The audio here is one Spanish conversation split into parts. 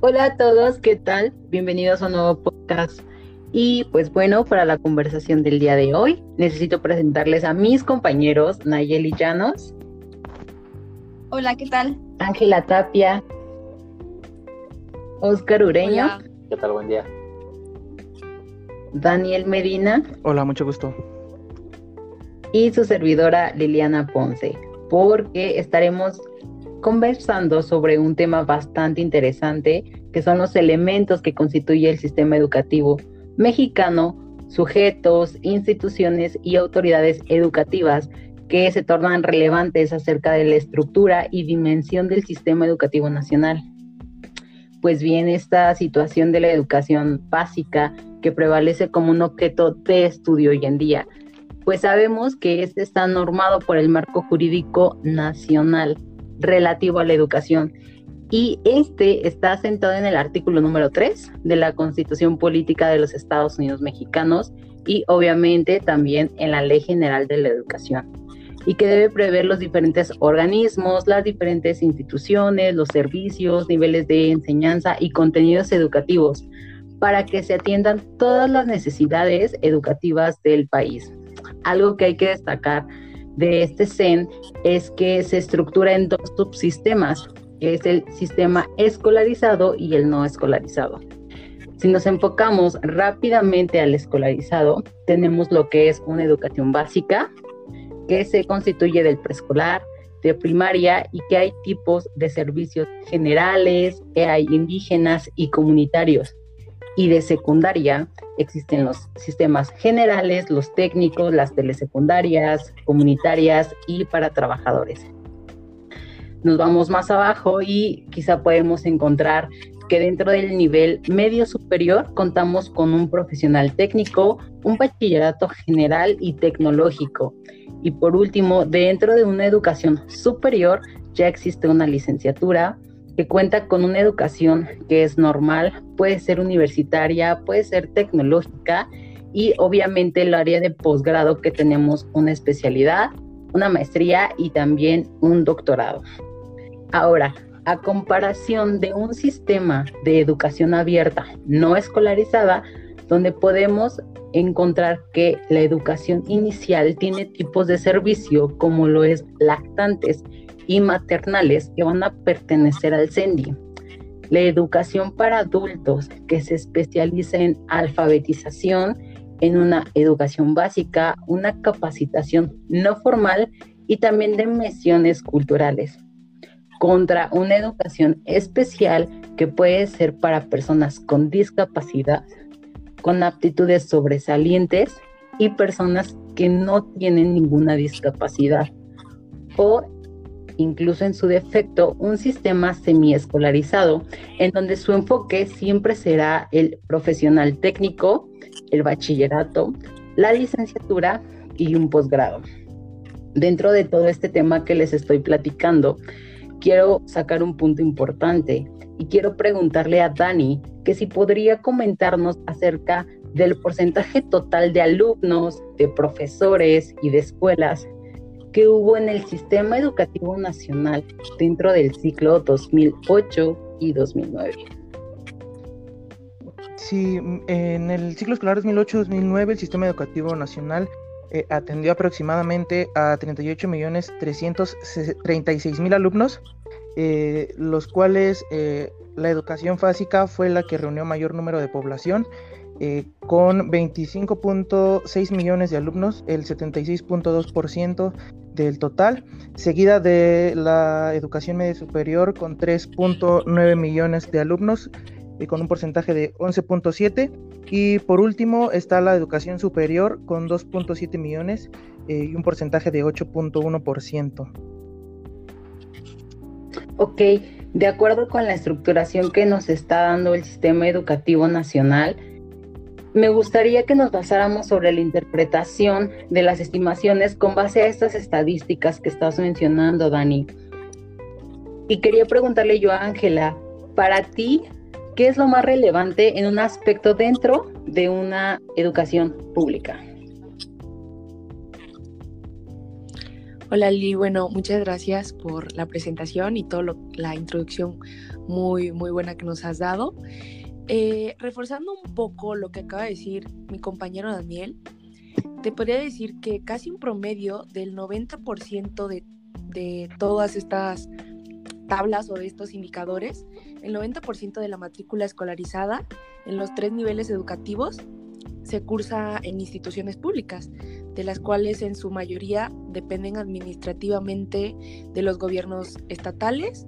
Hola a todos, ¿qué tal? Bienvenidos a un nuevo podcast. Y pues bueno, para la conversación del día de hoy, necesito presentarles a mis compañeros Nayeli Llanos. Hola, ¿qué tal? Ángela Tapia. Oscar Ureño. ¿Qué tal? Buen día. Daniel Medina. Hola, mucho gusto. Y su servidora Liliana Ponce, porque estaremos conversando sobre un tema bastante interesante, que son los elementos que constituye el sistema educativo mexicano, sujetos, instituciones y autoridades educativas que se tornan relevantes acerca de la estructura y dimensión del sistema educativo nacional. Pues bien, esta situación de la educación básica que prevalece como un objeto de estudio hoy en día, pues sabemos que este está normado por el marco jurídico nacional relativo a la educación y este está sentado en el artículo número 3 de la Constitución Política de los Estados Unidos Mexicanos y obviamente también en la Ley General de la Educación y que debe prever los diferentes organismos, las diferentes instituciones, los servicios, niveles de enseñanza y contenidos educativos para que se atiendan todas las necesidades educativas del país. Algo que hay que destacar de este CEN es que se estructura en dos subsistemas, es el sistema escolarizado y el no escolarizado. Si nos enfocamos rápidamente al escolarizado, tenemos lo que es una educación básica, que se constituye del preescolar, de primaria y que hay tipos de servicios generales, que hay indígenas y comunitarios y de secundaria existen los sistemas generales, los técnicos, las telesecundarias, comunitarias y para trabajadores. Nos vamos más abajo y quizá podemos encontrar que dentro del nivel medio superior contamos con un profesional técnico, un bachillerato general y tecnológico. Y por último, dentro de una educación superior ya existe una licenciatura, que cuenta con una educación que es normal, puede ser universitaria, puede ser tecnológica y obviamente el área de posgrado que tenemos una especialidad, una maestría y también un doctorado. Ahora, a comparación de un sistema de educación abierta no escolarizada, donde podemos encontrar que la educación inicial tiene tipos de servicio como lo es lactantes y maternales que van a pertenecer al CENDI. La educación para adultos que se especializa en alfabetización, en una educación básica, una capacitación no formal y también de misiones culturales, contra una educación especial que puede ser para personas con discapacidad, con aptitudes sobresalientes y personas que no tienen ninguna discapacidad o incluso en su defecto, un sistema semiescolarizado, en donde su enfoque siempre será el profesional técnico, el bachillerato, la licenciatura y un posgrado. Dentro de todo este tema que les estoy platicando, quiero sacar un punto importante y quiero preguntarle a Dani que si podría comentarnos acerca del porcentaje total de alumnos, de profesores y de escuelas que hubo en el sistema educativo nacional dentro del ciclo 2008 y 2009. Sí, en el ciclo escolar 2008-2009 el sistema educativo nacional eh, atendió aproximadamente a 38.336.000 alumnos, eh, los cuales eh, la educación básica fue la que reunió mayor número de población, con 25.6 millones de alumnos, el 76.2% del total, seguida de la educación media superior con 3.9 millones de alumnos y con un porcentaje de 11.7 y por último está la educación superior con 2.7 millones eh, y un porcentaje de 8.1%. Ok, de acuerdo con la estructuración que nos está dando el sistema educativo nacional, me gustaría que nos basáramos sobre la interpretación de las estimaciones con base a estas estadísticas que estás mencionando, Dani. Y quería preguntarle yo a Ángela, para ti, ¿qué es lo más relevante en un aspecto dentro de una educación pública? Hola Lili, bueno, muchas gracias por la presentación y toda la introducción muy, muy buena que nos has dado. Eh, reforzando un poco lo que acaba de decir mi compañero Daniel, te podría decir que casi un promedio del 90% de, de todas estas tablas o de estos indicadores, el 90% de la matrícula escolarizada en los tres niveles educativos se cursa en instituciones públicas, de las cuales en su mayoría dependen administrativamente de los gobiernos estatales,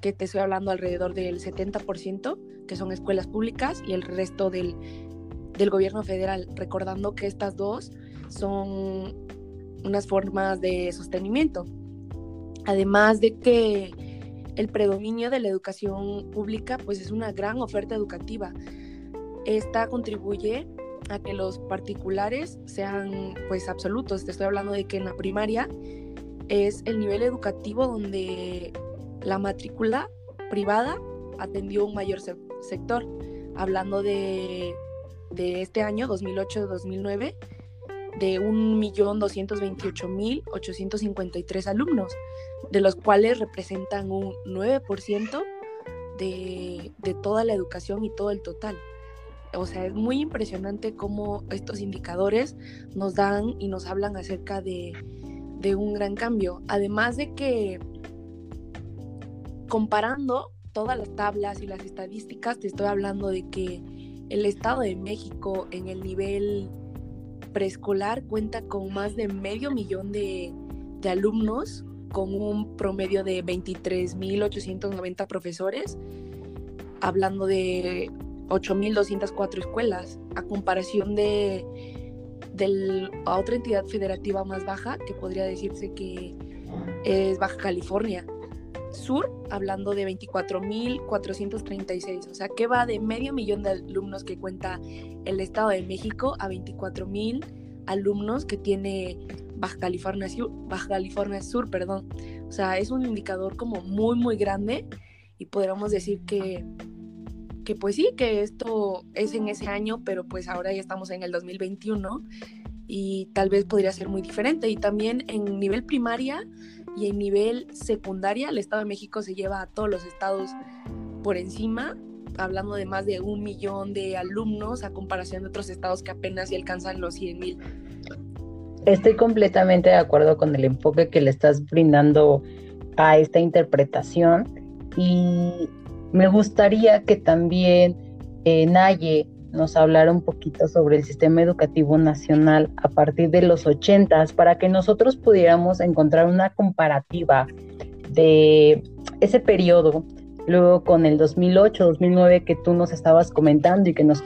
que te estoy hablando alrededor del 70%, que son escuelas públicas, y el resto del, del gobierno federal, recordando que estas dos son unas formas de sostenimiento. Además de que el predominio de la educación pública pues es una gran oferta educativa. Esta contribuye a que los particulares sean pues absolutos. Te estoy hablando de que en la primaria es el nivel educativo donde la matrícula privada atendió un mayor sector. Hablando de, de este año, 2008-2009, de 1.228.853 alumnos, de los cuales representan un 9% de, de toda la educación y todo el total. O sea, es muy impresionante cómo estos indicadores nos dan y nos hablan acerca de, de un gran cambio. Además de que comparando todas las tablas y las estadísticas, te estoy hablando de que el Estado de México en el nivel preescolar cuenta con más de medio millón de, alumnos, con un promedio de 23.890 profesores, hablando de 8.204 escuelas, a comparación de, de otra entidad federativa más baja, que podría decirse que es Baja California Sur, hablando de 24.436, o sea que va de medio millón de alumnos que cuenta el Estado de México a 24.000 alumnos que tiene Baja California Sur, Baja California Sur, perdón. O sea, es un indicador como muy, muy grande y podríamos decir que que pues sí, que esto es en ese año, pero pues ahora ya estamos en el 2021 y tal vez podría ser muy diferente. Y también en nivel primaria y en nivel secundaria, el Estado de México se lleva a todos los estados por encima, hablando de más de un millón de alumnos a comparación de otros estados que apenas y alcanzan los 100 mil. Estoy completamente de acuerdo con el enfoque que le estás brindando a esta interpretación y me gustaría que también eh, Naye nos hablara un poquito sobre el sistema educativo nacional a partir de los 80 para que nosotros pudiéramos encontrar una comparativa de ese periodo, luego con el 2008, 2009 que tú nos estabas comentando y que nos,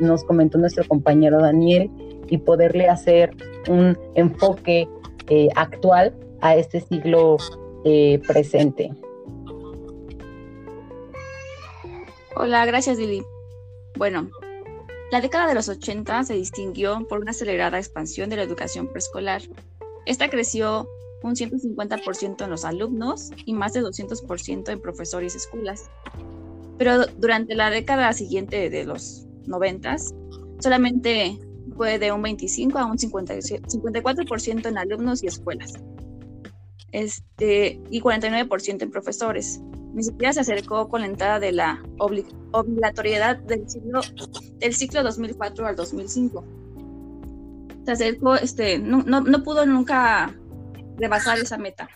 nos comentó nuestro compañero Daniel y poderle hacer un enfoque eh, actual a este siglo eh, presente. Hola, gracias Lili. Bueno, la década de los 80 se distinguió por una acelerada expansión de la educación preescolar. Esta creció un 150% en los alumnos y más de 200% en profesores y escuelas. Pero durante la década siguiente de los 90, solamente fue de un 25 a un 54% en alumnos y escuelas. Este, y 49% en profesores ni siquiera se acercó con la entrada de la obligatoriedad del ciclo, del ciclo 2004 al 2005. Se acercó, este, no, no, pudo nunca rebasar esa meta,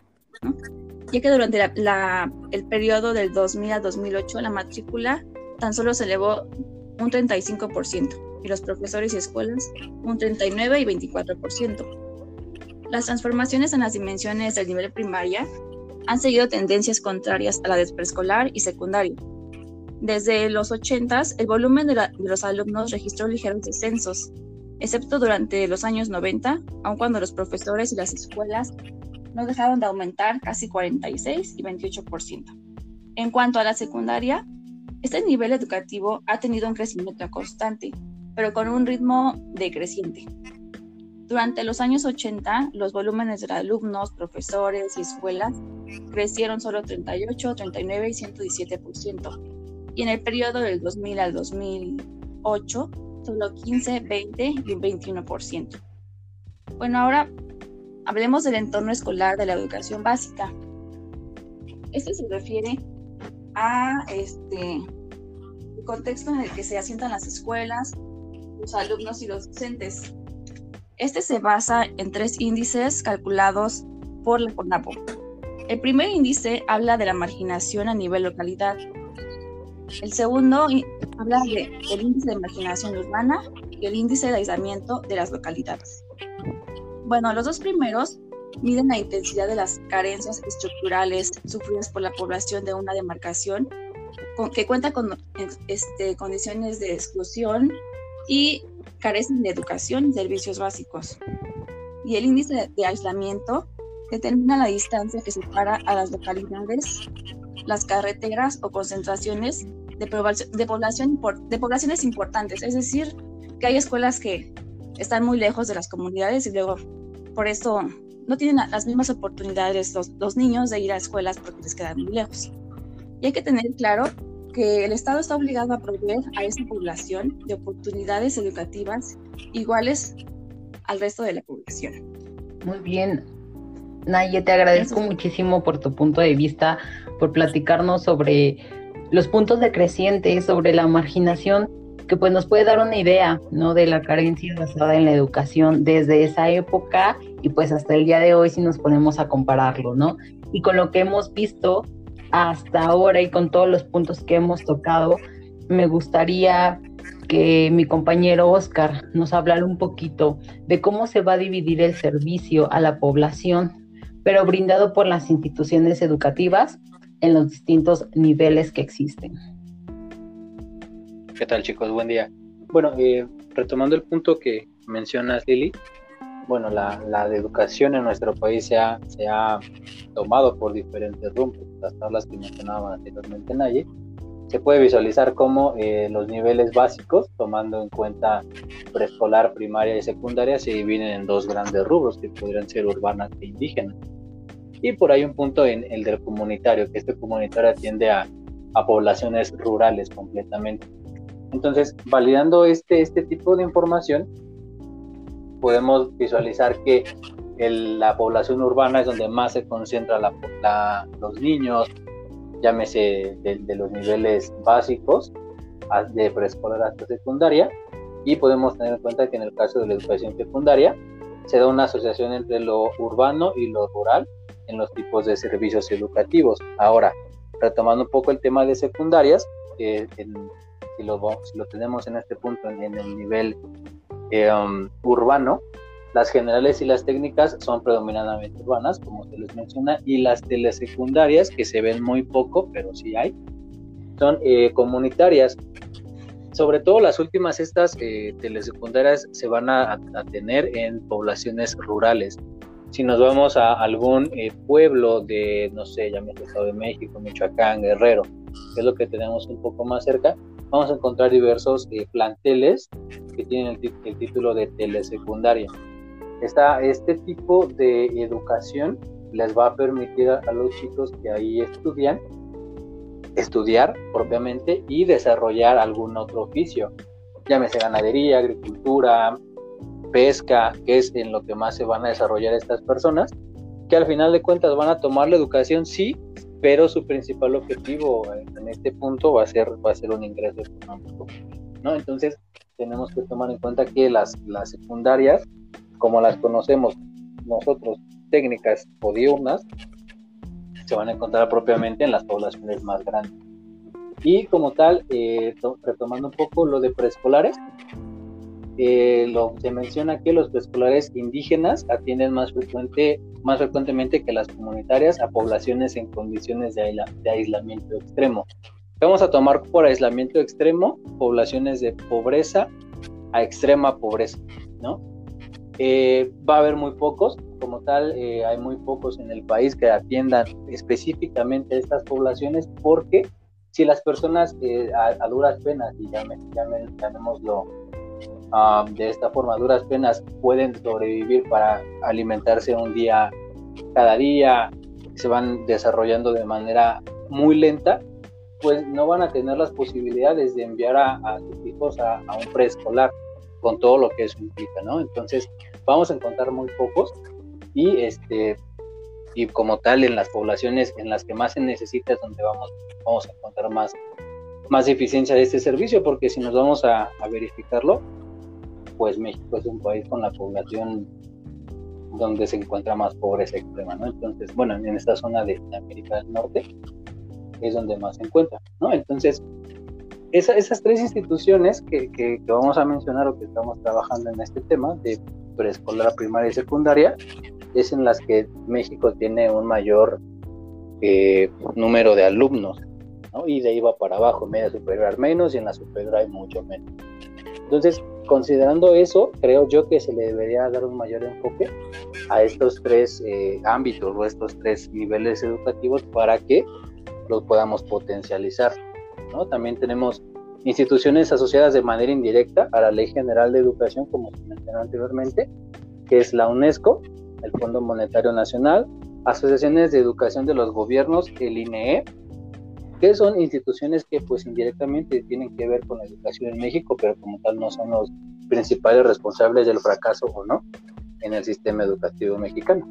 ya que durante la, el periodo del 2000 al 2008 la matrícula tan solo se elevó un 35% y los profesores y escuelas un 39 y 24%. Las transformaciones en las dimensiones del nivel primaria han seguido tendencias contrarias a la de preescolar y secundaria. Desde los 80, el volumen de, los alumnos registró ligeros descensos, excepto durante los años 90, aun cuando los profesores y las escuelas no dejaron de aumentar casi 46 y 28%. En cuanto a la secundaria, este nivel educativo ha tenido un crecimiento constante, pero con un ritmo decreciente. Durante los años 80, los volúmenes de alumnos, profesores y escuelas crecieron solo 38, 39 y 117%. Y en el periodo del 2000 al 2008, solo 15, 20 y un 21%. Bueno, ahora hablemos del entorno escolar de la educación básica. Esto se refiere a este el contexto en el que se asientan las escuelas, los alumnos y los docentes. Este se basa en tres índices calculados por la CONAPO. El primer índice habla de la marginación a nivel localidad. El segundo habla del índice de marginación urbana y el índice de aislamiento de las localidades. Bueno, los dos primeros miden la intensidad de las carencias estructurales sufridas por la población de una demarcación que cuenta con este, condiciones de exclusión y carecen de educación y servicios básicos. Y el índice de aislamiento determina la distancia que separa a las localidades, las carreteras o concentraciones de, de, población, de poblaciones importantes, es decir, que hay escuelas que están muy lejos de las comunidades y luego por eso no tienen las mismas oportunidades los, niños de ir a escuelas porque les quedan muy lejos. Y hay que tener claro que el Estado está obligado a proveer a esa población de oportunidades educativas iguales al resto de la población. Muy bien. Naye, te agradezco muchísimo por tu punto de vista, por platicarnos sobre los puntos decrecientes, sobre la marginación que pues nos puede dar una idea, ¿no? De la carencia basada en la educación desde esa época y pues hasta el día de hoy si nos ponemos a compararlo, ¿no? Y con lo que hemos visto hasta ahora y con todos los puntos que hemos tocado, me gustaría que mi compañero Oscar nos hablara un poquito de cómo se va a dividir el servicio a la población, pero brindado por las instituciones educativas en los distintos niveles que existen. ¿Qué tal chicos? Buen día. Bueno, eh, retomando el punto que mencionas Lili, bueno, la, la educación en nuestro país se ha, se ha tomado por diferentes rumbos, las tablas que mencionaba anteriormente Naye, se puede visualizar como eh, los niveles básicos, tomando en cuenta preescolar, primaria y secundaria, se dividen en dos grandes rubros que podrían ser urbanas e indígenas. Y por ahí un punto en el del comunitario, que este comunitario atiende a, a poblaciones rurales completamente. Entonces, validando este, este tipo de información, podemos visualizar que la población urbana es donde más se concentra los niños, llámese de, los niveles básicos, de preescolar hasta secundaria, y podemos tener en cuenta que en el caso de la educación secundaria se da una asociación entre lo urbano y lo rural en los tipos de servicios educativos. Ahora, retomando un poco el tema de secundarias, eh, en, si lo, si lo tenemos en este punto en, el nivel eh, urbano, las generales y las técnicas son predominantemente urbanas, como se les menciona, y las telesecundarias, que se ven muy poco, pero sí hay, son eh, comunitarias. Sobre todo las últimas, estas eh, telesecundarias se van a, tener en poblaciones rurales. Si nos vamos a algún pueblo de, no sé, llámese Estado de México, Michoacán, Guerrero, que es lo que tenemos un poco más cerca, vamos a encontrar diversos eh, planteles que tienen el, título de telesecundaria. Esta, este tipo de educación les va a permitir a, los chicos que ahí estudian estudiar propiamente y desarrollar algún otro oficio, llámese ganadería, agricultura, pesca, que es en lo que más se van a desarrollar estas personas, que al final de cuentas van a tomar la educación sí, pero su principal objetivo en este punto va a ser, va a ser un ingreso económico. ¿no? Entonces, tenemos que tomar en cuenta que las, las secundarias, como las conocemos nosotros, técnicas o diurnas, se van a encontrar propiamente en las poblaciones más grandes. Y como tal, eh, retomando un poco lo de preescolares, eh, lo, se menciona que los preescolares indígenas atienden más, frecuente, más frecuentemente que las comunitarias a poblaciones en condiciones de, aislamiento extremo. Vamos a tomar por aislamiento extremo poblaciones de pobreza a extrema pobreza, ¿no? Eh, va a haber muy pocos, como tal, eh, hay muy pocos en el país que atiendan específicamente a estas poblaciones porque si las personas a, duras penas, y llamémoslo de esta forma, duras penas pueden sobrevivir para alimentarse un día cada día, se van desarrollando de manera muy lenta, pues no van a tener las posibilidades de enviar a, sus hijos a, un preescolar con todo lo que eso implica, ¿no? Entonces vamos a encontrar muy pocos y este y como tal en las poblaciones en las que más se necesita es donde vamos, vamos a encontrar más, más eficiencia de este servicio, porque si nos vamos a, verificarlo, pues México es un país con la población donde se encuentra más pobreza extrema, ¿no? Entonces, bueno, en esta zona de, América del Norte es donde más se encuentra, ¿no? Entonces, esas tres instituciones que, que, vamos a mencionar o que estamos trabajando en este tema de preescolar, primaria y secundaria, es en las que México tiene un mayor eh, número de alumnos, ¿no? Y de ahí va para abajo, media superior al menos y en la superior hay mucho menos. Entonces, considerando eso, creo yo que se le debería dar un mayor enfoque a estos tres eh, ámbitos o estos tres niveles educativos para que los podamos potencializar. También tenemos instituciones asociadas de manera indirecta a la Ley General de Educación, como se mencionó anteriormente, que es la UNESCO, el Fondo Monetario Nacional, asociaciones de educación de los gobiernos, el INEE, que son instituciones que pues indirectamente tienen que ver con la educación en México, pero como tal no son los principales responsables del fracaso o no en el sistema educativo mexicano.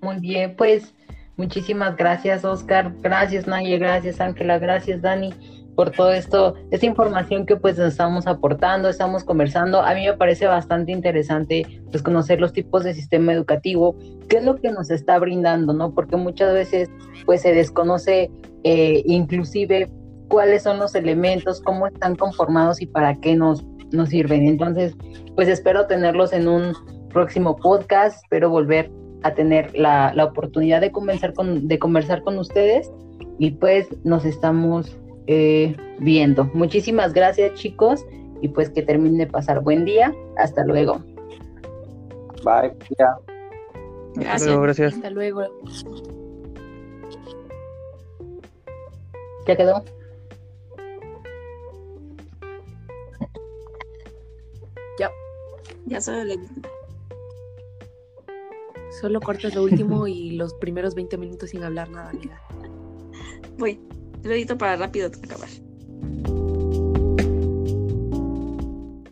Muy bien, pues muchísimas gracias Oscar, gracias Naye, gracias Ángela, gracias Dani por todo esto, esta información que pues estamos aportando, estamos conversando. A mí me parece bastante interesante pues conocer los tipos de sistema educativo, qué es lo que nos está brindando, ¿no? Porque muchas veces pues se desconoce eh, inclusive cuáles son los elementos, cómo están conformados y para qué nos, nos sirven. Entonces, pues espero tenerlos en un próximo podcast, espero volver a tener la, la oportunidad de conversar, con, de conversar con ustedes y pues nos estamos eh, viendo. Muchísimas gracias chicos y pues que termine de pasar buen día. Hasta luego. Bye. Gracias. gracias. Hasta luego. ¿Ya quedó? Ya. Ya solo le Solo cortas lo último y los primeros 20 minutos sin hablar nada, amiga. Voy. Lo para rápido acabar.